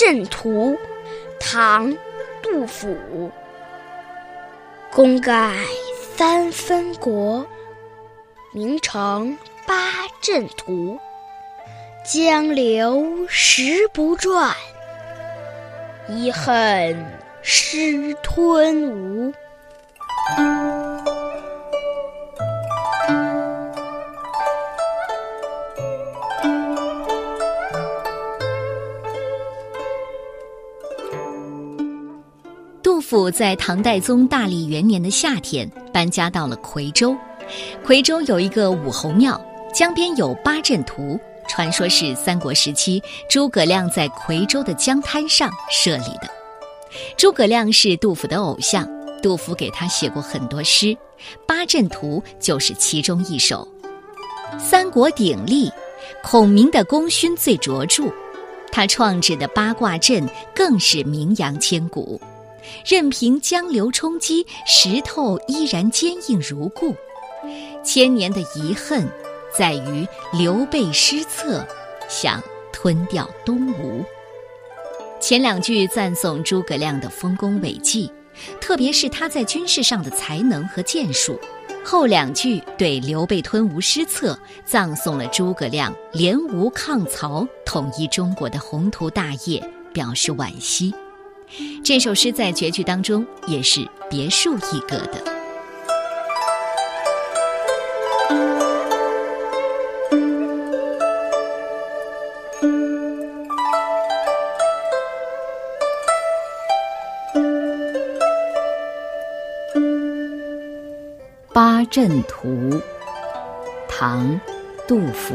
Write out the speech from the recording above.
阵图》，唐·杜甫。功盖三分国，名成八阵图。江流石不转，遗恨失吞吴。杜甫在唐代宗大历元年的夏天搬家到了夔州，夔州有一个武侯庙，江边有八阵图，传说是三国时期诸葛亮在夔州的江滩上设立的。诸葛亮是杜甫的偶像，杜甫给他写过很多诗，《八阵图》就是其中一首。三国鼎立，孔明的功勋最卓著，他创制的八卦阵更是名扬千古。任凭江流冲击，石头依然坚硬如故。千年的遗恨，在于刘备失策，想吞掉东吴。前两句赞颂诸葛亮的丰功伟绩，特别是他在军事上的才能和建树；后两句对刘备吞吴失策，葬送了诸葛亮联吴抗曹、统一中国的宏图大业，表示惋惜。这首诗在绝句当中也是别树一格的。八阵图，唐·杜甫。